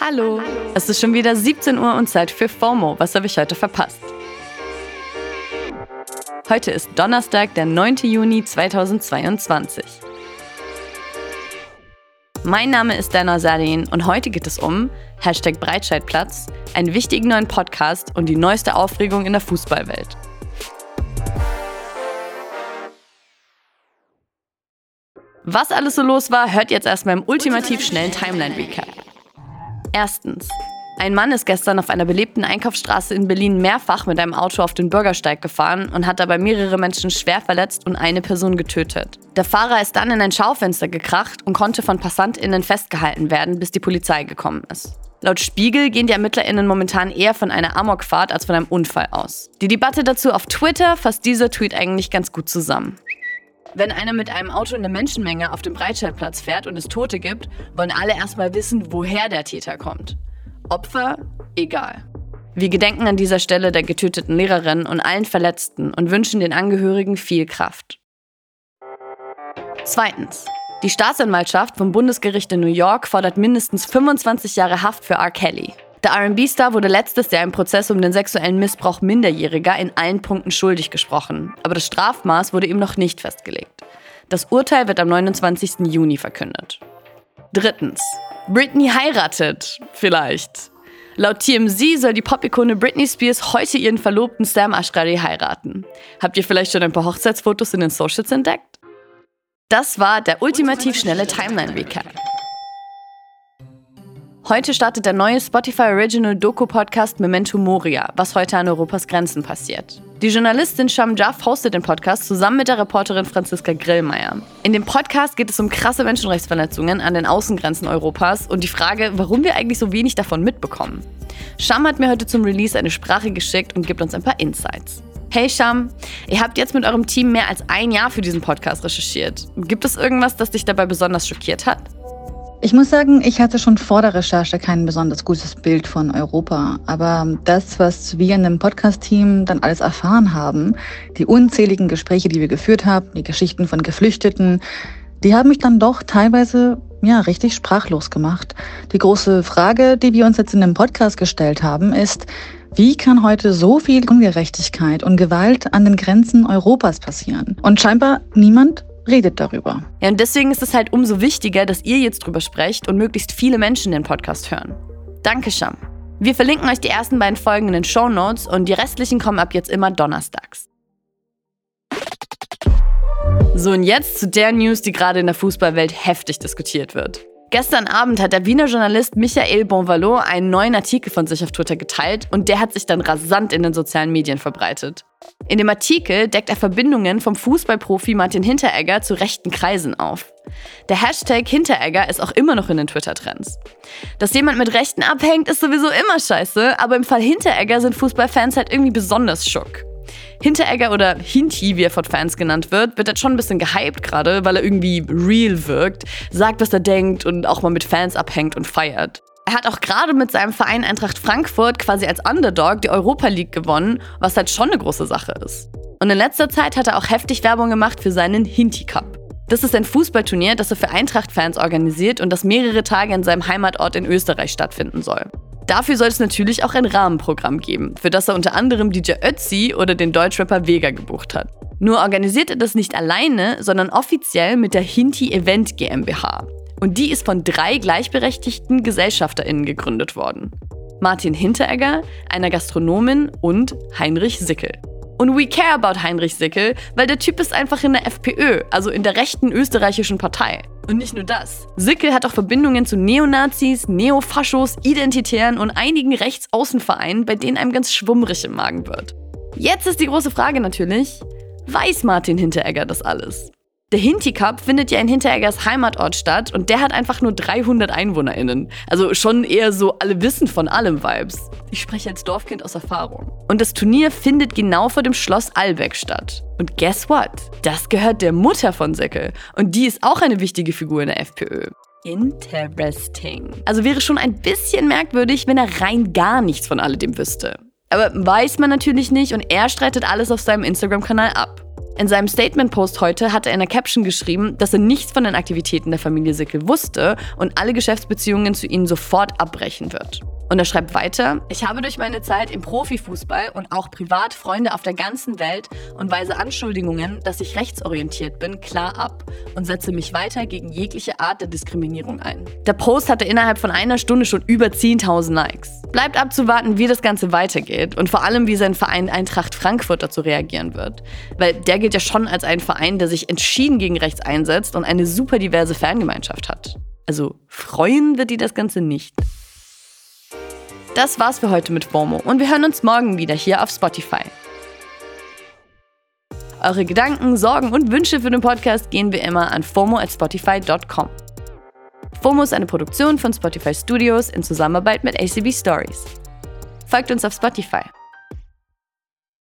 Hallo, es ist schon wieder 17 Uhr und Zeit für FOMO. Was habe ich heute verpasst? Heute ist Donnerstag, der 9. Juni 2022. Mein Name ist Dana Salin und heute geht es um Hashtag Breitscheidplatz, einen wichtigen neuen Podcast und die neueste Aufregung in der Fußballwelt. Was alles so los war, hört jetzt erstmal im ultimativ schnellen Timeline-Recap. Erstens. Ein Mann ist gestern auf einer belebten Einkaufsstraße in Berlin mehrfach mit einem Auto auf den Bürgersteig gefahren und hat dabei mehrere Menschen schwer verletzt und eine Person getötet. Der Fahrer ist dann in ein Schaufenster gekracht und konnte von PassantInnen festgehalten werden, bis die Polizei gekommen ist. Laut Spiegel gehen die ErmittlerInnen momentan eher von einer Amokfahrt als von einem Unfall aus. Die Debatte dazu auf Twitter fasst dieser Tweet eigentlich ganz gut zusammen. Wenn einer mit einem Auto in der Menschenmenge auf dem Breitscheidplatz fährt und es Tote gibt, wollen alle erstmal wissen, woher der Täter kommt. Opfer? Egal. Wir gedenken an dieser Stelle der getöteten Lehrerin und allen Verletzten und wünschen den Angehörigen viel Kraft. Zweitens. Die Staatsanwaltschaft vom Bundesgericht in New York fordert mindestens 25 Jahre Haft für R. Kelly. Der RB-Star wurde letztes Jahr im Prozess um den sexuellen Missbrauch Minderjähriger in allen Punkten schuldig gesprochen, aber das Strafmaß wurde ihm noch nicht festgelegt. Das Urteil wird am 29. Juni verkündet. Drittens. Britney heiratet. Vielleicht. Laut TMZ soll die Pop-Ikone Britney Spears heute ihren Verlobten Sam Ashghari heiraten. Habt ihr vielleicht schon ein paar Hochzeitsfotos in den Socials entdeckt? Das war der ultimativ schnelle Timeline-Recap. Heute startet der neue Spotify Original Doku-Podcast Memento Moria, was heute an Europas Grenzen passiert. Die Journalistin Sham Jaff hostet den Podcast zusammen mit der Reporterin Franziska Grillmeier. In dem Podcast geht es um krasse Menschenrechtsverletzungen an den Außengrenzen Europas und die Frage, warum wir eigentlich so wenig davon mitbekommen. Sham hat mir heute zum Release eine Sprache geschickt und gibt uns ein paar Insights. Hey Sham, ihr habt jetzt mit eurem Team mehr als ein Jahr für diesen Podcast recherchiert. Gibt es irgendwas, das dich dabei besonders schockiert hat? Ich muss sagen, ich hatte schon vor der Recherche kein besonders gutes Bild von Europa. Aber das, was wir in dem Podcast-Team dann alles erfahren haben, die unzähligen Gespräche, die wir geführt haben, die Geschichten von Geflüchteten, die haben mich dann doch teilweise ja richtig sprachlos gemacht. Die große Frage, die wir uns jetzt in dem Podcast gestellt haben, ist, wie kann heute so viel Ungerechtigkeit und Gewalt an den Grenzen Europas passieren? Und scheinbar niemand redet darüber. Ja, und deswegen ist es halt umso wichtiger, dass ihr jetzt drüber sprecht und möglichst viele Menschen den Podcast hören. Danke, Sham. Wir verlinken euch die ersten beiden Folgen in den Show Notes und die restlichen kommen ab jetzt immer donnerstags. So, und jetzt zu der News, die gerade in der Fußballwelt heftig diskutiert wird. Gestern Abend hat der Wiener Journalist Michael Bonvalo einen neuen Artikel von sich auf Twitter geteilt und der hat sich dann rasant in den sozialen Medien verbreitet. In dem Artikel deckt er Verbindungen vom Fußballprofi Martin Hinteregger zu rechten Kreisen auf. Der Hashtag Hinteregger ist auch immer noch in den Twitter-Trends. Dass jemand mit Rechten abhängt, ist sowieso immer scheiße, aber im Fall Hinteregger sind Fußballfans halt irgendwie besonders schock. Hinteregger oder Hinti, wie er von Fans genannt wird, wird jetzt schon ein bisschen gehypt gerade, weil er irgendwie real wirkt, sagt, was er denkt und auch mal mit Fans abhängt und feiert. Er hat auch gerade mit seinem Verein Eintracht Frankfurt quasi als Underdog die Europa League gewonnen, was halt schon eine große Sache ist. Und in letzter Zeit hat er auch heftig Werbung gemacht für seinen Hinti Cup. Das ist ein Fußballturnier, das er für Eintracht-Fans organisiert und das mehrere Tage in seinem Heimatort in Österreich stattfinden soll. Dafür soll es natürlich auch ein Rahmenprogramm geben, für das er unter anderem DJ Ötzi oder den Deutschrapper Vega gebucht hat. Nur organisiert er das nicht alleine, sondern offiziell mit der Hinti Event GmbH. Und die ist von drei gleichberechtigten GesellschafterInnen gegründet worden. Martin Hinteregger, einer Gastronomin und Heinrich Sickel. Und we care about Heinrich Sickel, weil der Typ ist einfach in der FPÖ, also in der rechten österreichischen Partei. Und nicht nur das. Sickel hat auch Verbindungen zu Neonazis, Neofaschos, Identitären und einigen Rechtsaußenvereinen, bei denen einem ganz schwummrig im Magen wird. Jetzt ist die große Frage natürlich, weiß Martin Hinteregger das alles? Der Hinti Cup findet ja in Hintereggers Heimatort statt und der hat einfach nur 300 EinwohnerInnen. Also schon eher so alle wissen von allem Vibes. Ich spreche als Dorfkind aus Erfahrung. Und das Turnier findet genau vor dem Schloss Albeck statt. Und guess what? Das gehört der Mutter von Säckel. Und die ist auch eine wichtige Figur in der FPÖ. Interesting. Also wäre schon ein bisschen merkwürdig, wenn er rein gar nichts von alledem wüsste. Aber weiß man natürlich nicht und er streitet alles auf seinem Instagram-Kanal ab. In seinem Statement-Post heute hat er in der Caption geschrieben, dass er nichts von den Aktivitäten der Familie Sickel wusste und alle Geschäftsbeziehungen zu ihnen sofort abbrechen wird. Und er schreibt weiter, ich habe durch meine Zeit im Profifußball und auch privat Freunde auf der ganzen Welt und weise Anschuldigungen, dass ich rechtsorientiert bin, klar ab und setze mich weiter gegen jegliche Art der Diskriminierung ein. Der Post hatte innerhalb von einer Stunde schon über 10.000 Likes. Bleibt abzuwarten, wie das Ganze weitergeht und vor allem, wie sein Verein Eintracht Frankfurt dazu reagieren wird. Weil der gilt ja schon als ein Verein, der sich entschieden gegen rechts einsetzt und eine super diverse Fangemeinschaft hat. Also freuen wird die das Ganze nicht. Das war's für heute mit FOMO und wir hören uns morgen wieder hier auf Spotify. Eure Gedanken, Sorgen und Wünsche für den Podcast gehen wie immer an FOMO at Spotify.com. FOMO ist eine Produktion von Spotify Studios in Zusammenarbeit mit ACB Stories. Folgt uns auf Spotify.